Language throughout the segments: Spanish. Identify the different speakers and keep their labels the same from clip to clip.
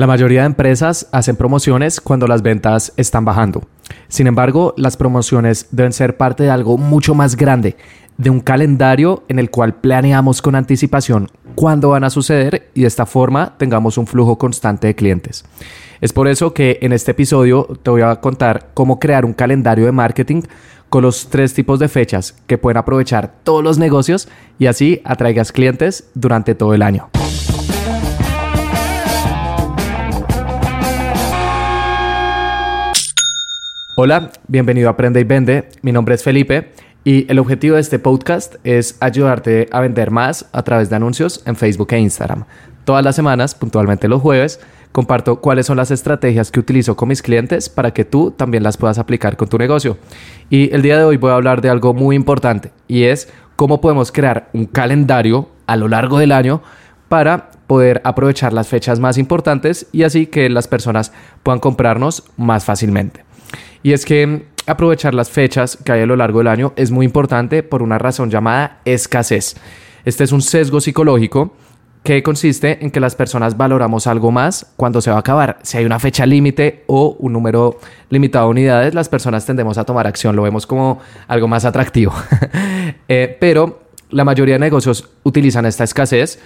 Speaker 1: La mayoría de empresas hacen promociones cuando las ventas están bajando. Sin embargo, las promociones deben ser parte de algo mucho más grande, de un calendario en el cual planeamos con anticipación cuándo van a suceder y de esta forma tengamos un flujo constante de clientes. Es por eso que en este episodio te voy a contar cómo crear un calendario de marketing con los tres tipos de fechas que pueden aprovechar todos los negocios y así atraigas clientes durante todo el año. Hola, bienvenido a Aprende y Vende. Mi nombre es Felipe y el objetivo de este podcast es ayudarte a vender más a través de anuncios en Facebook e Instagram. Todas las semanas, puntualmente los jueves, comparto cuáles son las estrategias que utilizo con mis clientes para que tú también las puedas aplicar con tu negocio. Y el día de hoy voy a hablar de algo muy importante y es cómo podemos crear un calendario a lo largo del año para poder aprovechar las fechas más importantes y así que las personas puedan comprarnos más fácilmente. Y es que aprovechar las fechas que hay a lo largo del año es muy importante por una razón llamada escasez. Este es un sesgo psicológico que consiste en que las personas valoramos algo más cuando se va a acabar. Si hay una fecha límite o un número limitado de unidades, las personas tendemos a tomar acción, lo vemos como algo más atractivo. Eh, pero la mayoría de negocios utilizan esta escasez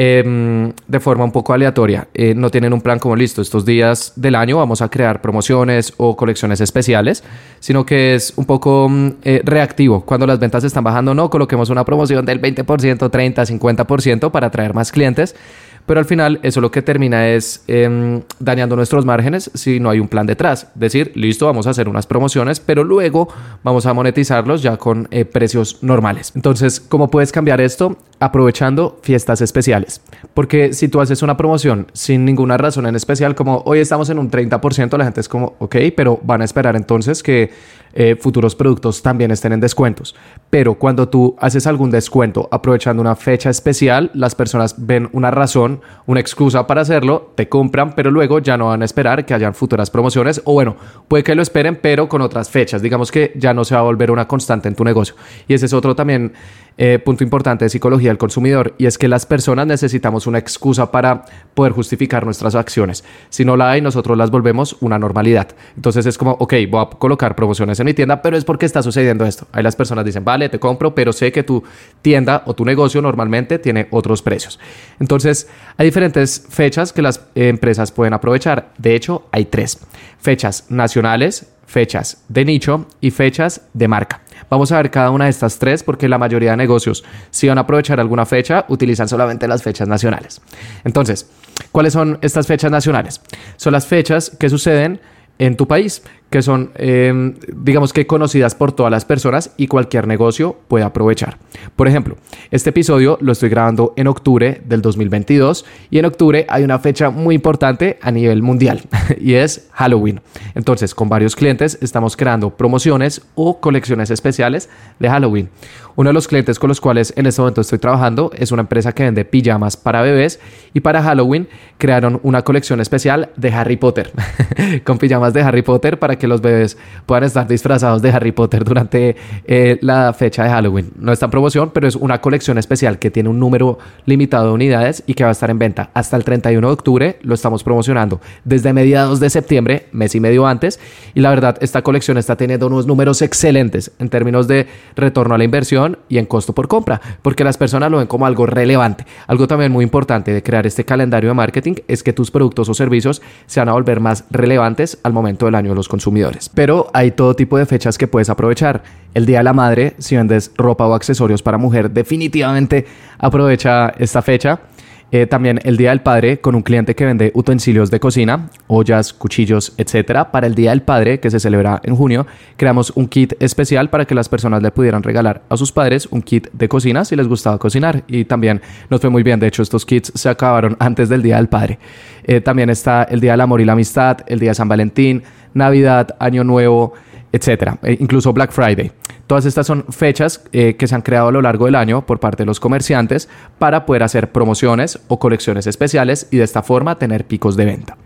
Speaker 1: Em, de forma un poco aleatoria. Eh, no tienen un plan como listo, estos días del año vamos a crear promociones o colecciones especiales, sino que es un poco mm, eh, reactivo. Cuando las ventas están bajando, no coloquemos una promoción del 20%, 30, 50% para atraer más clientes pero al final eso lo que termina es em, dañando nuestros márgenes si no hay un plan detrás. Decir, listo, vamos a hacer unas promociones, pero luego vamos a monetizarlos ya con eh, precios normales. Entonces, ¿cómo puedes cambiar esto? Aprovechando fiestas especiales. Porque si tú haces una promoción sin ninguna razón en especial, como hoy estamos en un 30%, la gente es como, ok, pero van a esperar entonces que eh, futuros productos también estén en descuentos. Pero cuando tú haces algún descuento aprovechando una fecha especial, las personas ven una razón una excusa para hacerlo, te compran, pero luego ya no van a esperar que hayan futuras promociones o bueno, puede que lo esperen, pero con otras fechas. Digamos que ya no se va a volver una constante en tu negocio. Y ese es otro también eh, punto importante de psicología del consumidor y es que las personas necesitamos una excusa para poder justificar nuestras acciones. Si no la hay, nosotros las volvemos una normalidad. Entonces es como, ok, voy a colocar promociones en mi tienda, pero es porque está sucediendo esto. Ahí las personas dicen, vale, te compro, pero sé que tu tienda o tu negocio normalmente tiene otros precios. Entonces, hay diferentes fechas que las empresas pueden aprovechar. De hecho, hay tres. Fechas nacionales, fechas de nicho y fechas de marca. Vamos a ver cada una de estas tres porque la mayoría de negocios, si van a aprovechar alguna fecha, utilizan solamente las fechas nacionales. Entonces, ¿cuáles son estas fechas nacionales? Son las fechas que suceden en tu país que son, em, digamos que conocidas por todas las personas y cualquier negocio puede aprovechar. Por ejemplo, este episodio lo estoy grabando en octubre del 2022 y en octubre hay una fecha muy importante a nivel mundial y es Halloween. Entonces, con varios clientes estamos creando promociones o colecciones especiales de Halloween. Uno de los clientes con los cuales en este momento estoy trabajando es una empresa que vende pijamas para bebés y para Halloween crearon una colección especial de Harry Potter, con pijamas de Harry Potter para que los bebés puedan estar disfrazados de Harry Potter durante eh, la fecha de Halloween. No está en promoción, pero es una colección especial que tiene un número limitado de unidades y que va a estar en venta hasta el 31 de octubre. Lo estamos promocionando desde mediados de septiembre, mes y medio antes. Y la verdad, esta colección está teniendo unos números excelentes en términos de retorno a la inversión y en costo por compra, porque las personas lo ven como algo relevante. Algo también muy importante de crear este calendario de marketing es que tus productos o servicios se van a volver más relevantes al momento del año de los consumidores. Pero hay todo tipo de fechas que puedes aprovechar. El Día de la Madre, si vendes ropa o accesorios para mujer, definitivamente aprovecha esta fecha. Eh, también el Día del Padre con un cliente que vende utensilios de cocina, ollas, cuchillos, etcétera. Para el Día del Padre, que se celebra en junio, creamos un kit especial para que las personas le pudieran regalar a sus padres un kit de cocina si les gustaba cocinar. Y también nos fue muy bien. De hecho, estos kits se acabaron antes del Día del Padre. Eh, también está el Día del Amor y la Amistad, el Día de San Valentín, Navidad, Año Nuevo, etcétera, e incluso Black Friday. Todas estas son fechas eh, que se han creado a lo largo del año por parte de los comerciantes para poder hacer promociones o colecciones especiales y de esta forma tener picos de venta.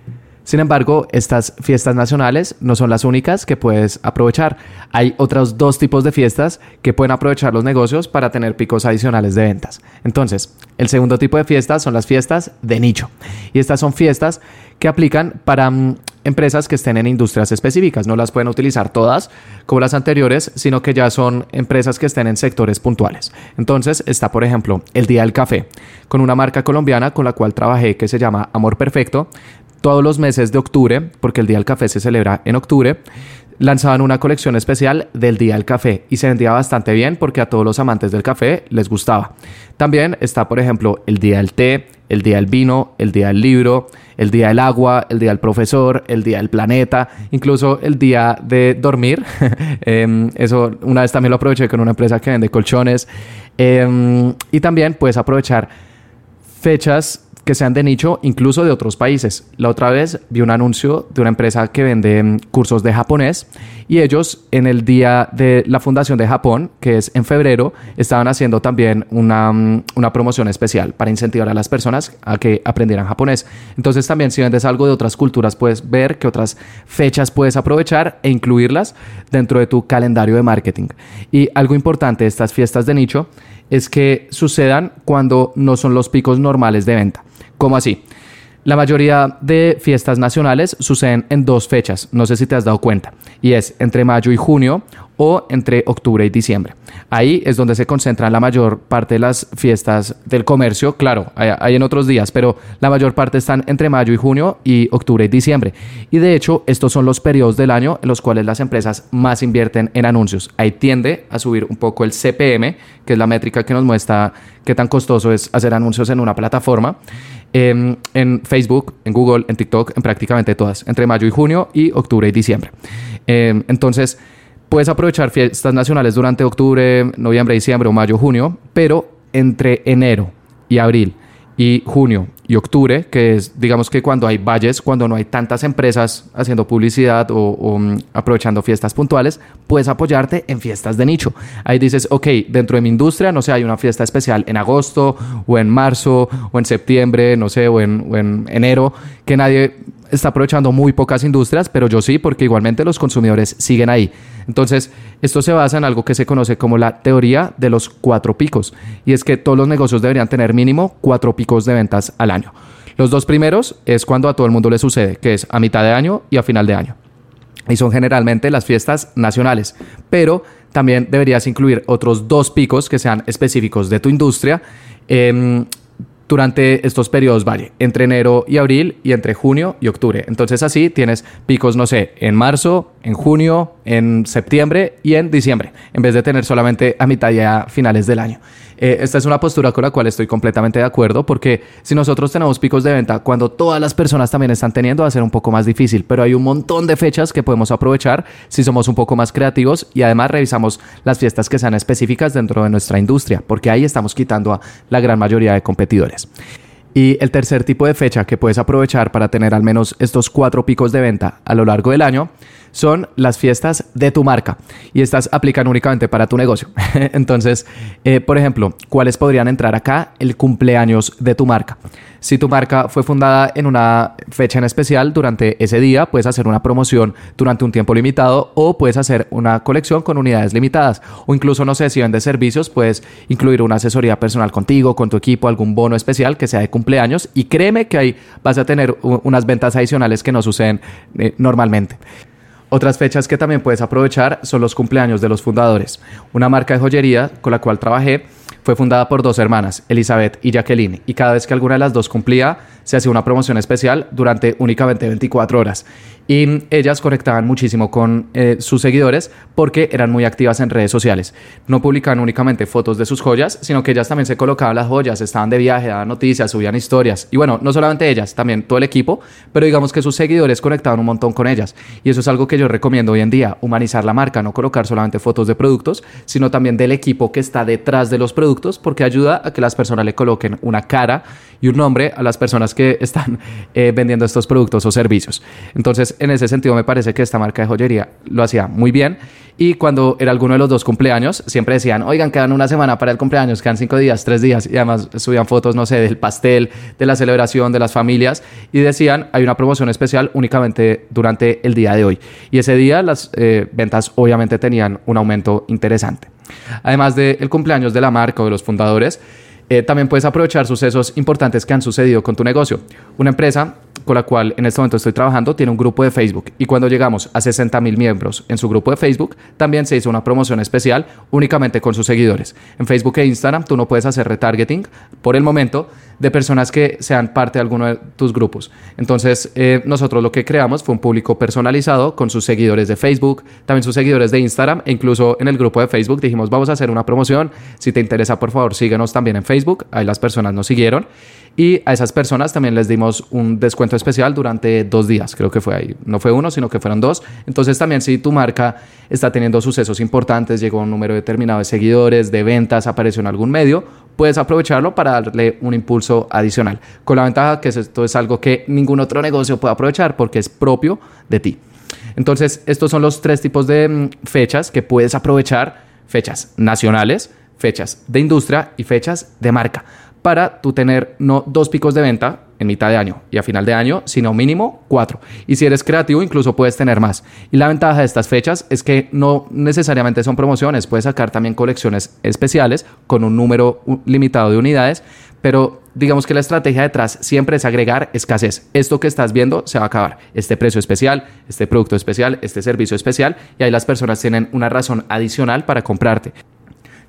Speaker 1: Sin embargo, estas fiestas nacionales no son las únicas que puedes aprovechar. Hay otros dos tipos de fiestas que pueden aprovechar los negocios para tener picos adicionales de ventas. Entonces, el segundo tipo de fiestas son las fiestas de nicho. Y estas son fiestas que aplican para mm, empresas que estén en industrias específicas. No las pueden utilizar todas como las anteriores, sino que ya son empresas que estén en sectores puntuales. Entonces está, por ejemplo, el Día del Café, con una marca colombiana con la cual trabajé que se llama Amor Perfecto. Todos los meses de octubre, porque el Día del Café se celebra en octubre, lanzaban una colección especial del Día del Café y se vendía bastante bien porque a todos los amantes del café les gustaba. También está, por ejemplo, el Día del Té, el Día del Vino, el Día del Libro, el Día del Agua, el Día del Profesor, el Día del Planeta, incluso el Día de Dormir. Em, eso una vez también lo aproveché con una empresa que vende colchones. Em, y también puedes aprovechar fechas que sean de nicho, incluso de otros países. La otra vez vi un anuncio de una empresa que vende mm, cursos de japonés y ellos en el día de la fundación de Japón, que es en febrero, estaban haciendo también una, mm, una promoción especial para incentivar a las personas a que aprendieran japonés. Entonces también si vendes algo de otras culturas, puedes ver qué otras fechas puedes aprovechar e incluirlas dentro de tu calendario de marketing. Y algo importante de estas fiestas de nicho es que sucedan cuando no son los picos normales de venta. ¿Cómo así? La mayoría de fiestas nacionales suceden en dos fechas, no sé si te has dado cuenta, y es entre mayo y junio o entre octubre y diciembre. Ahí es donde se concentran la mayor parte de las fiestas del comercio, claro, hay, en otros días, pero la mayor parte están entre mayo y junio y octubre y diciembre. Y de hecho, estos son los periodos del año en los cuales las empresas más invierten en anuncios. Ahí tiende a subir un poco el CPM, que es la métrica que nos muestra qué tan costoso es hacer anuncios en una plataforma. Em, en Facebook, en Google, en TikTok, en prácticamente todas, entre mayo y junio y octubre y diciembre. Em, entonces, puedes aprovechar fiestas nacionales durante octubre, noviembre, diciembre o mayo, junio, pero entre enero y abril y junio y octubre, que es digamos que cuando hay valles, cuando no hay tantas empresas haciendo publicidad o, mm, aprovechando fiestas puntuales, puedes apoyarte en fiestas de nicho. Ahí dices, ok, dentro de mi industria, no sé, hay una fiesta especial en agosto o en marzo o en septiembre, no sé, o en, o en enero, que nadie está aprovechando muy pocas industrias, pero yo sí, porque igualmente los consumidores siguen ahí. Entonces, esto se basa en algo que se conoce como la teoría de los cuatro picos, y es que todos los negocios deberían tener mínimo cuatro picos de ventas al año. Los dos primeros es cuando a todo el mundo le sucede, que es a mitad de año y a final de año. Y son generalmente las fiestas nacionales, pero también deberías incluir otros dos picos que sean específicos de tu industria. Em, durante estos periodos valle, entre enero y abril y entre junio y octubre. Entonces así tienes picos, no sé, en marzo, en junio, en septiembre y en diciembre, en vez de tener solamente a mitad y a finales del año. Eh, esta es una postura con la cual estoy completamente de acuerdo porque si nosotros tenemos picos de venta cuando todas las personas también están teniendo va a ser un poco más difícil, pero hay un montón de fechas que podemos aprovechar si somos un poco más creativos y además revisamos las fiestas que sean específicas dentro de nuestra industria, porque ahí estamos quitando a la gran mayoría de competidores. Y el tercer tipo de fecha que puedes aprovechar para tener al menos estos cuatro picos de venta a lo largo del año son las fiestas de tu marca y estas aplican únicamente para tu negocio. Entonces, eh, por ejemplo, ¿cuáles podrían entrar acá? El cumpleaños de tu marca. Si tu marca fue fundada en una fecha en especial, durante ese día puedes hacer una promoción durante un tiempo limitado o puedes hacer una colección con unidades limitadas. O incluso, no sé, si vendes servicios, puedes incluir una asesoría personal contigo, con tu equipo, algún bono especial que sea de cumpleaños. Y créeme que ahí vas a tener unas ventas adicionales que no suceden eh, normalmente. Otras fechas que también puedes aprovechar son los cumpleaños de los fundadores. Una marca de joyería con la cual trabajé fue fundada por dos hermanas, Elizabeth y Jacqueline, y cada vez que alguna de las dos cumplía, se hacía una promoción especial durante únicamente 24 horas. Y ellas conectaban muchísimo con eh, sus seguidores porque eran muy activas en redes sociales. No publicaban únicamente fotos de sus joyas, sino que ellas también se colocaban las joyas, estaban de viaje, daban noticias, subían historias. Y bueno, no solamente ellas, también todo el equipo, pero digamos que sus seguidores conectaban un montón con ellas. Y eso es algo que yo recomiendo hoy en día, humanizar la marca, no colocar solamente fotos de productos, sino también del equipo que está detrás de los productos, porque ayuda a que las personas le coloquen una cara y un nombre a las personas que están eh, vendiendo estos productos o servicios. Entonces, en ese sentido, me parece que esta marca de joyería lo hacía muy bien. Y cuando era alguno de los dos cumpleaños, siempre decían, oigan, quedan una semana para el cumpleaños, quedan cinco días, tres días. Y además subían fotos, no sé, del pastel, de la celebración, de las familias. Y decían, hay una promoción especial únicamente durante el día de hoy. Y ese día las eh, ventas obviamente tenían un aumento interesante. Además del cumpleaños de la marca o de los fundadores, eh, también puedes aprovechar sucesos importantes que han sucedido con tu negocio. Una empresa con la cual en este momento estoy trabajando tiene un grupo de Facebook y cuando llegamos a 60 mil miembros en su grupo de Facebook, también se hizo una promoción especial únicamente con sus seguidores. En Facebook e Instagram tú no puedes hacer retargeting por el momento de personas que sean parte de alguno de tus grupos. Entonces, eh, nosotros lo que creamos fue un público personalizado con sus seguidores de Facebook, también sus seguidores de Instagram e incluso en el grupo de Facebook dijimos, vamos a hacer una promoción. Si te interesa, por favor, síguenos también en Facebook. Ahí las personas nos siguieron. Y a esas personas también les dimos un descuento especial durante dos días, creo que fue ahí. No fue uno, sino que fueron dos. Entonces también si tu marca está teniendo sucesos importantes, llegó a un número determinado de seguidores, de ventas, apareció en algún medio, puedes aprovecharlo para darle un impulso adicional. Con la ventaja que esto es algo que ningún otro negocio puede aprovechar porque es propio de ti. Entonces, estos son los tres tipos de mm, fechas que puedes aprovechar. Fechas nacionales, fechas de industria y fechas de marca para tú tener no dos picos de venta en mitad de año y a final de año, sino mínimo cuatro. Y si eres creativo, incluso puedes tener más. Y la ventaja de estas fechas es que no necesariamente son promociones, puedes sacar también colecciones especiales con un número limitado de unidades, pero digamos que la estrategia detrás siempre es agregar escasez. Esto que estás viendo se va a acabar. Este precio especial, este producto especial, este servicio especial, y ahí las personas tienen una razón adicional para comprarte.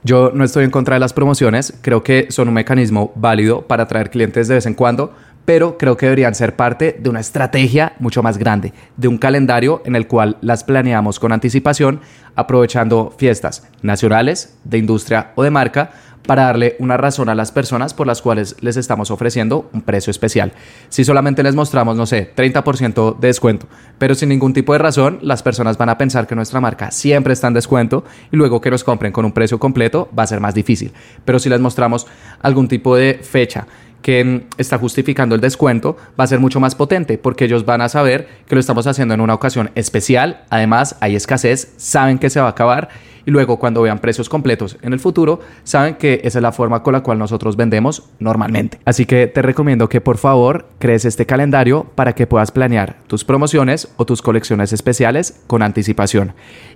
Speaker 1: Yo no estoy en contra de las promociones, creo que son un mecanismo válido para atraer clientes de vez en cuando, pero creo que deberían ser parte de una estrategia mucho más grande, de un calendario en el cual las planeamos con anticipación, aprovechando fiestas nacionales, de industria o de marca, para darle una razón a las personas por las cuales les estamos ofreciendo un precio especial. Si solamente les mostramos, no sé, 30% de descuento, pero sin ningún tipo de razón, las personas van a pensar que nuestra marca siempre está en descuento y luego que nos compren con un precio completo va a ser más difícil. Pero si les mostramos algún tipo de fecha, que está justificando el descuento va a ser mucho más potente porque ellos van a saber que lo estamos haciendo en una ocasión especial. Además, hay escasez, saben que se va a acabar y luego cuando vean precios completos en el futuro, saben que esa es la forma con la cual nosotros vendemos normalmente. Así que te recomiendo que por favor crees este calendario para que puedas planear tus promociones o tus colecciones especiales con anticipación.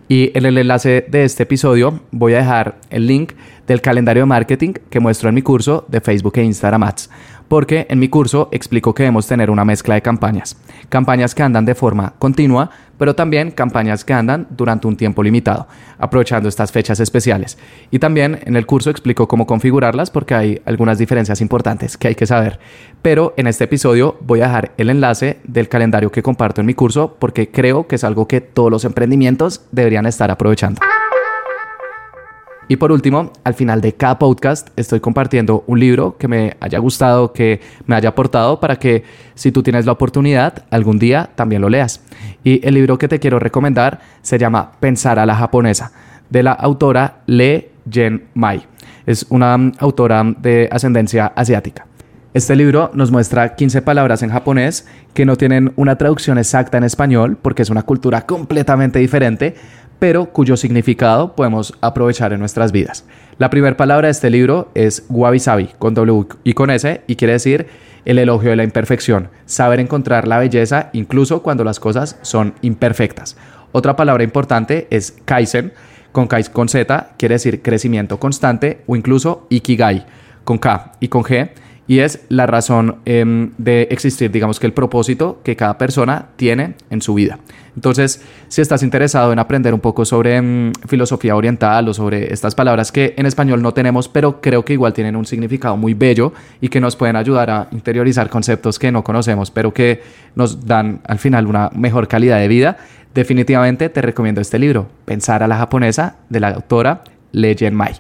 Speaker 1: Y en el enlace de este episodio voy a dejar el link del calendario de marketing que muestro en mi curso de Facebook e Instagram Ads porque en mi curso explico que debemos tener una mezcla de campañas. Campañas que andan de forma continua, pero también campañas que andan durante un tiempo limitado, aprovechando estas fechas especiales. Y también en el curso explico cómo configurarlas porque hay algunas diferencias importantes que hay que saber. Pero en este episodio voy a dejar el enlace del calendario que comparto en mi curso porque creo que es algo que todos los emprendimientos deberían estar aprovechando. Y por último, al final de cada podcast estoy compartiendo un libro que me haya gustado, que me haya aportado para que si tú tienes la oportunidad, algún día también lo leas. Y el libro que te quiero recomendar se llama Pensar a la japonesa, de la autora Le Jen Mai. Es una autora de ascendencia asiática. Este libro nos muestra 15 palabras en japonés que no tienen una traducción exacta en español porque es una cultura completamente diferente, pero cuyo significado podemos aprovechar en nuestras vidas. La primera palabra de este libro es wabi sabi, con W y con S, y quiere decir el elogio de la imperfección, saber encontrar la belleza incluso cuando las cosas son imperfectas. Otra palabra importante es kaizen, con, K, con Z, quiere decir crecimiento constante, o incluso ikigai, con K y con G, y es la razón em, de existir, digamos que el propósito que cada persona tiene en su vida. Entonces, si estás interesado en aprender un poco sobre em, filosofía oriental o sobre estas palabras que en español no tenemos, pero creo que igual tienen un significado muy bello y que nos pueden ayudar a interiorizar conceptos que no conocemos, pero que nos dan al final una mejor calidad de vida, definitivamente te recomiendo este libro, Pensar a la japonesa, de la autora Legend Mai.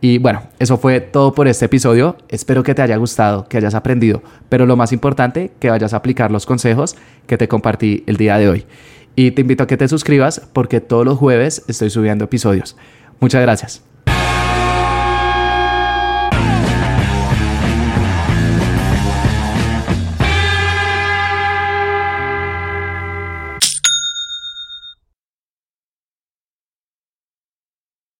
Speaker 1: Y bueno, eso fue todo por este episodio. Espero que te haya gustado, que hayas aprendido, pero lo más importante, que vayas a aplicar los consejos que te compartí el día de hoy. Y te invito a que te suscribas porque todos los jueves estoy subiendo episodios. Muchas gracias.